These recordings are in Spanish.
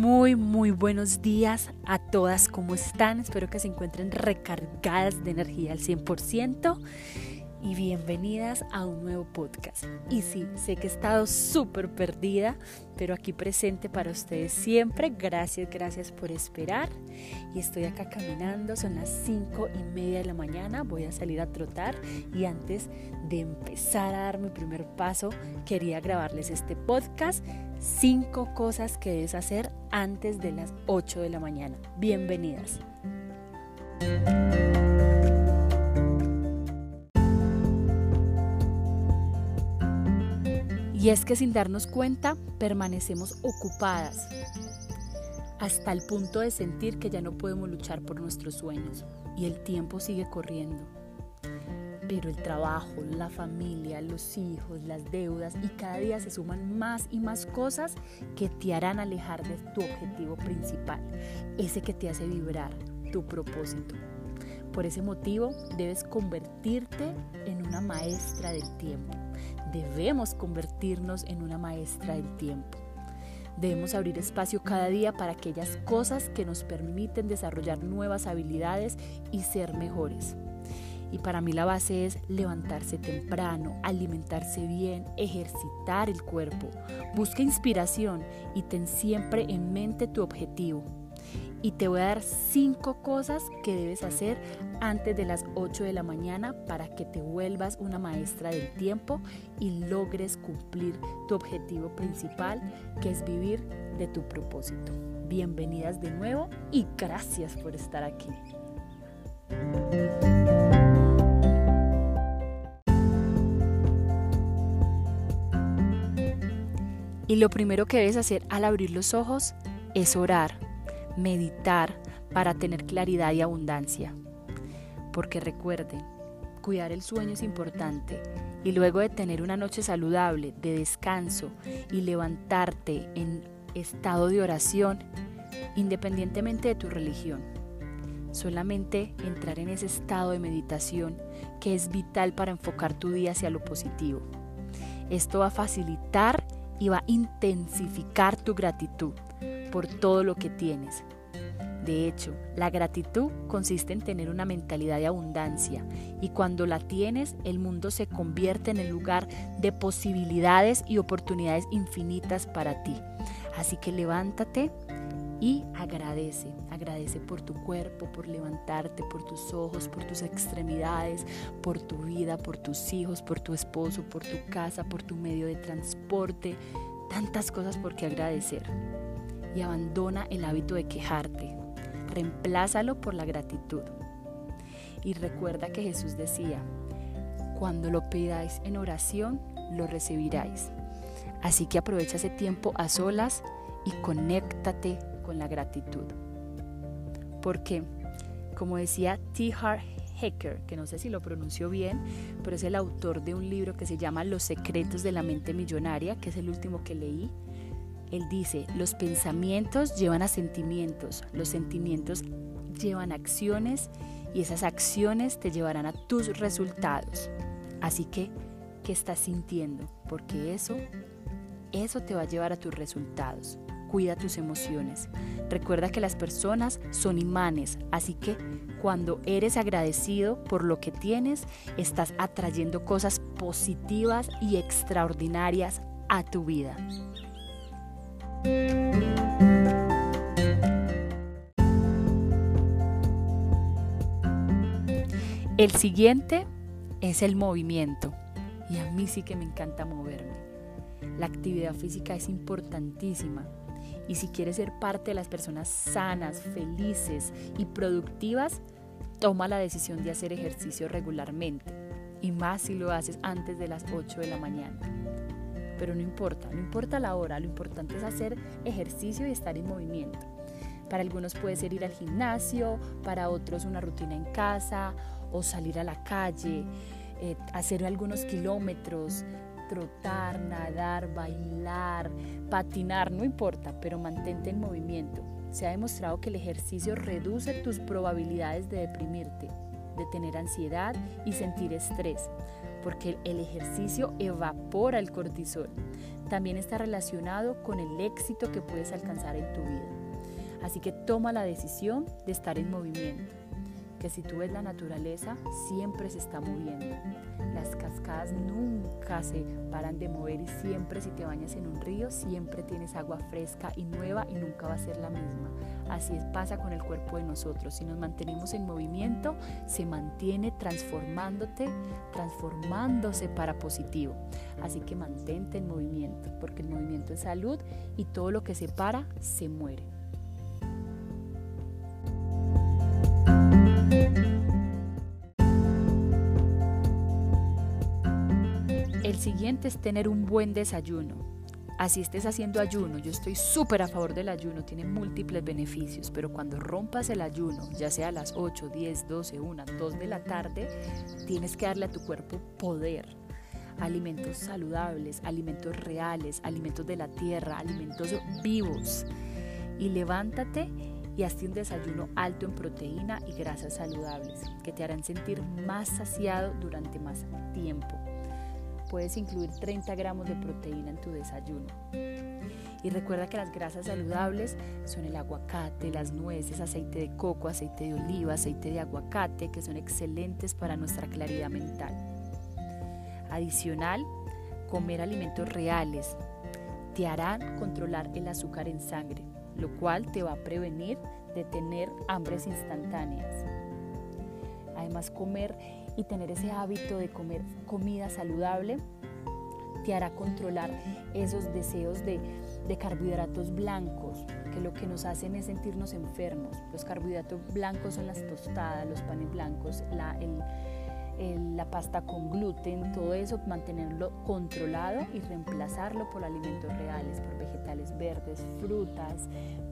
Muy, muy buenos días a todas. ¿Cómo están? Espero que se encuentren recargadas de energía al 100% y bienvenidas a un nuevo podcast. Y sí, sé que he estado súper perdida, pero aquí presente para ustedes siempre. Gracias, gracias por esperar. Y estoy acá caminando, son las 5 y media de la mañana, voy a salir a trotar y antes de empezar a dar mi primer paso, quería grabarles este podcast. Cinco cosas que debes hacer antes de las 8 de la mañana. Bienvenidas. Y es que sin darnos cuenta permanecemos ocupadas hasta el punto de sentir que ya no podemos luchar por nuestros sueños y el tiempo sigue corriendo. Pero el trabajo, la familia, los hijos, las deudas y cada día se suman más y más cosas que te harán alejar de tu objetivo principal, ese que te hace vibrar, tu propósito. Por ese motivo debes convertirte en una maestra del tiempo debemos convertirnos en una maestra del tiempo. Debemos abrir espacio cada día para aquellas cosas que nos permiten desarrollar nuevas habilidades y ser mejores. Y para mí la base es levantarse temprano, alimentarse bien, ejercitar el cuerpo. Busca inspiración y ten siempre en mente tu objetivo y te voy a dar cinco cosas que debes hacer antes de las 8 de la mañana para que te vuelvas una maestra del tiempo y logres cumplir tu objetivo principal que es vivir de tu propósito. Bienvenidas de nuevo y gracias por estar aquí. Y lo primero que debes hacer al abrir los ojos es orar meditar para tener claridad y abundancia. Porque recuerden, cuidar el sueño es importante y luego de tener una noche saludable, de descanso y levantarte en estado de oración, independientemente de tu religión. Solamente entrar en ese estado de meditación que es vital para enfocar tu día hacia lo positivo. Esto va a facilitar y va a intensificar tu gratitud por todo lo que tienes. De hecho, la gratitud consiste en tener una mentalidad de abundancia y cuando la tienes, el mundo se convierte en el lugar de posibilidades y oportunidades infinitas para ti. Así que levántate y agradece, agradece por tu cuerpo, por levantarte, por tus ojos, por tus extremidades, por tu vida, por tus hijos, por tu esposo, por tu casa, por tu medio de transporte, tantas cosas por qué agradecer y abandona el hábito de quejarte. Reemplázalo por la gratitud. Y recuerda que Jesús decía, cuando lo pidáis en oración, lo recibiráis. Así que aprovecha ese tiempo a solas y conéctate con la gratitud. Porque, como decía T. Hart Hecker, que no sé si lo pronunció bien, pero es el autor de un libro que se llama Los secretos de la mente millonaria, que es el último que leí, él dice, los pensamientos llevan a sentimientos, los sentimientos llevan acciones y esas acciones te llevarán a tus resultados. Así que, ¿qué estás sintiendo? Porque eso, eso te va a llevar a tus resultados. Cuida tus emociones. Recuerda que las personas son imanes, así que cuando eres agradecido por lo que tienes, estás atrayendo cosas positivas y extraordinarias a tu vida. El siguiente es el movimiento y a mí sí que me encanta moverme. La actividad física es importantísima y si quieres ser parte de las personas sanas, felices y productivas, toma la decisión de hacer ejercicio regularmente y más si lo haces antes de las 8 de la mañana pero no importa, no importa la hora, lo importante es hacer ejercicio y estar en movimiento. Para algunos puede ser ir al gimnasio, para otros una rutina en casa o salir a la calle, eh, hacer algunos kilómetros, trotar, nadar, bailar, patinar, no importa, pero mantente en movimiento. Se ha demostrado que el ejercicio reduce tus probabilidades de deprimirte, de tener ansiedad y sentir estrés porque el ejercicio evapora el cortisol. También está relacionado con el éxito que puedes alcanzar en tu vida. Así que toma la decisión de estar en movimiento que si tú ves la naturaleza, siempre se está moviendo. Las cascadas nunca se paran de mover y siempre si te bañas en un río, siempre tienes agua fresca y nueva y nunca va a ser la misma. Así pasa con el cuerpo de nosotros. Si nos mantenemos en movimiento, se mantiene transformándote, transformándose para positivo. Así que mantente en movimiento, porque el movimiento es salud y todo lo que se para se muere. Siguiente es tener un buen desayuno. Así estés haciendo ayuno, yo estoy súper a favor del ayuno, tiene múltiples beneficios, pero cuando rompas el ayuno, ya sea a las 8, 10, 12, 1, 2 de la tarde, tienes que darle a tu cuerpo poder. Alimentos saludables, alimentos reales, alimentos de la tierra, alimentos vivos. Y levántate y hazte un desayuno alto en proteína y grasas saludables que te harán sentir más saciado durante más tiempo. Puedes incluir 30 gramos de proteína en tu desayuno. Y recuerda que las grasas saludables son el aguacate, las nueces, aceite de coco, aceite de oliva, aceite de aguacate, que son excelentes para nuestra claridad mental. Adicional, comer alimentos reales te harán controlar el azúcar en sangre lo cual te va a prevenir de tener hambres instantáneas. Además, comer y tener ese hábito de comer comida saludable te hará controlar esos deseos de, carbohidratos blancos, que lo que nos hacen es sentirnos enfermos. Los carbohidratos blancos son las tostadas, los panes blancos, la, la pasta con gluten, todo eso, mantenerlo controlado y reemplazarlo por alimentos reales, por vegetales verdes, frutas,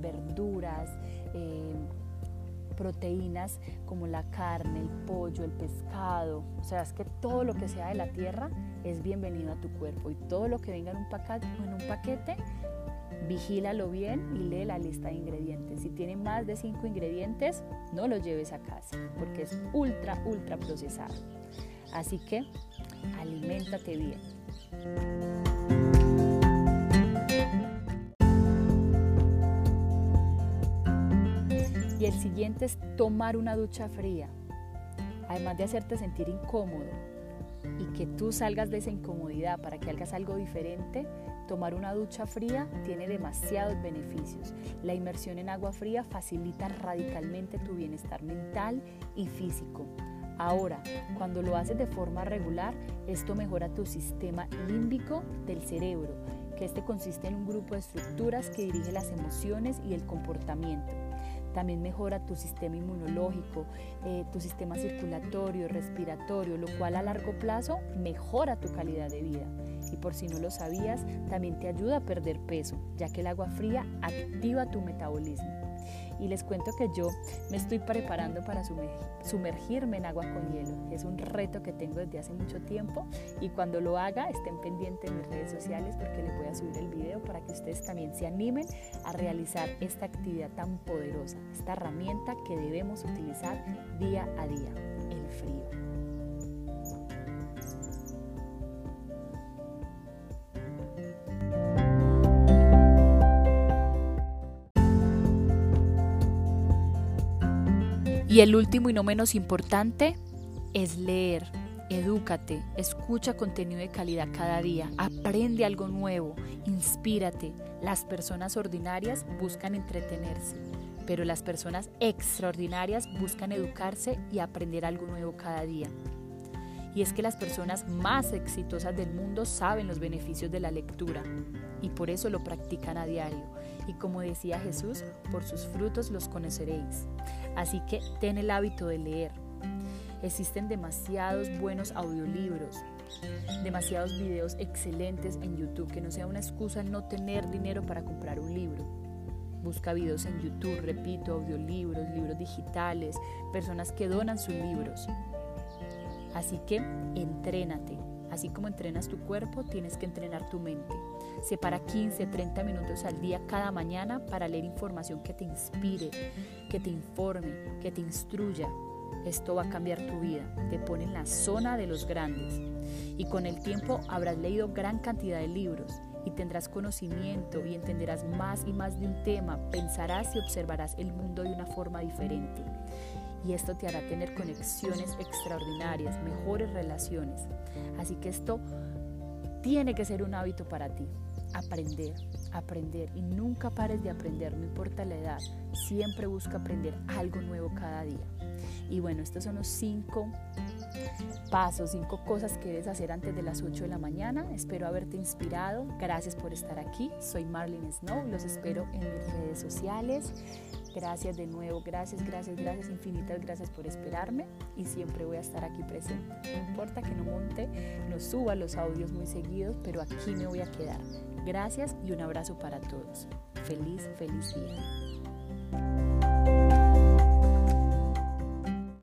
verduras, eh, proteínas como la carne, el pollo, el pescado. O sea, es que todo lo que sea de la tierra es bienvenido a tu cuerpo y todo lo que venga en un, paquete, en un paquete vigílalo bien y lee la lista de ingredientes. Si tiene más de 5 ingredientes, no lo lleves a casa porque es ultra, ultra procesado. Así que aliméntate bien. El siguiente es tomar una ducha fría. Además de hacerte sentir incómodo y que tú salgas de esa incomodidad para que hagas algo diferente, Tomar una ducha fría tiene demasiados beneficios. La inmersión en agua fría facilita radicalmente tu bienestar mental y físico. Ahora, cuando lo haces de forma regular, esto mejora tu sistema límbico del cerebro, que este consiste en un grupo de estructuras que dirige las emociones y el comportamiento. También mejora tu sistema inmunológico, eh, tu sistema circulatorio, respiratorio, lo cual a largo plazo mejora tu calidad de vida. Y por si no lo sabías, también te ayuda a perder peso, ya que el agua fría activa tu metabolismo y les cuento que yo me estoy preparando para sumergirme en agua con hielo. Es un reto que tengo desde hace mucho tiempo y cuando lo haga estén pendientes en mis redes sociales porque les voy a subir el para que ustedes también se animen a realizar esta actividad tan poderosa, esta herramienta que debemos utilizar día a día, el frío. Y el último y no menos importante es leer. Edúcate, escucha contenido de calidad cada día, aprende algo nuevo, inspírate. Las personas ordinarias buscan entretenerse, pero las personas extraordinarias buscan educarse y aprender algo nuevo cada día. Y es que las personas más exitosas del mundo saben los beneficios de la lectura y por eso lo practican a diario. Y como decía Jesús, por sus frutos los conoceréis. Así que ten el hábito de leer. Existen demasiados buenos audiolibros, demasiados videos excelentes en YouTube, que no sea una excusa no tener dinero para comprar un libro. Busca videos en YouTube, repito, audiolibros, libros digitales, personas que donan sus libros. Así que entrénate. Así como entrenas tu cuerpo, tienes que entrenar tu mente. Separa 15, 30 minutos al día cada mañana para leer información que te inspire, que te informe, que te instruya. Esto va a cambiar tu vida, te pone en la zona de los grandes. Y con el tiempo habrás leído gran cantidad de libros y tendrás conocimiento y entenderás más y más de un tema, pensarás y observarás el mundo de una forma diferente. Y esto te hará tener conexiones extraordinarias, mejores relaciones. Así que esto tiene que ser un hábito para ti. Aprender, aprender y nunca pares de aprender, no importa la edad. Siempre busca aprender algo nuevo cada día. Y bueno, estos son los cinco pasos, cinco cosas que debes hacer antes de las 8 de la mañana. Espero haberte inspirado. Gracias por estar aquí. Soy Marlene Snow. Los espero en mis redes sociales. Gracias de nuevo, gracias, gracias, gracias, infinitas gracias por esperarme y siempre voy a estar aquí presente. No importa que no monte, no suba los audios muy seguidos, pero aquí me voy a quedar. Gracias y un abrazo para todos. Feliz, feliz día.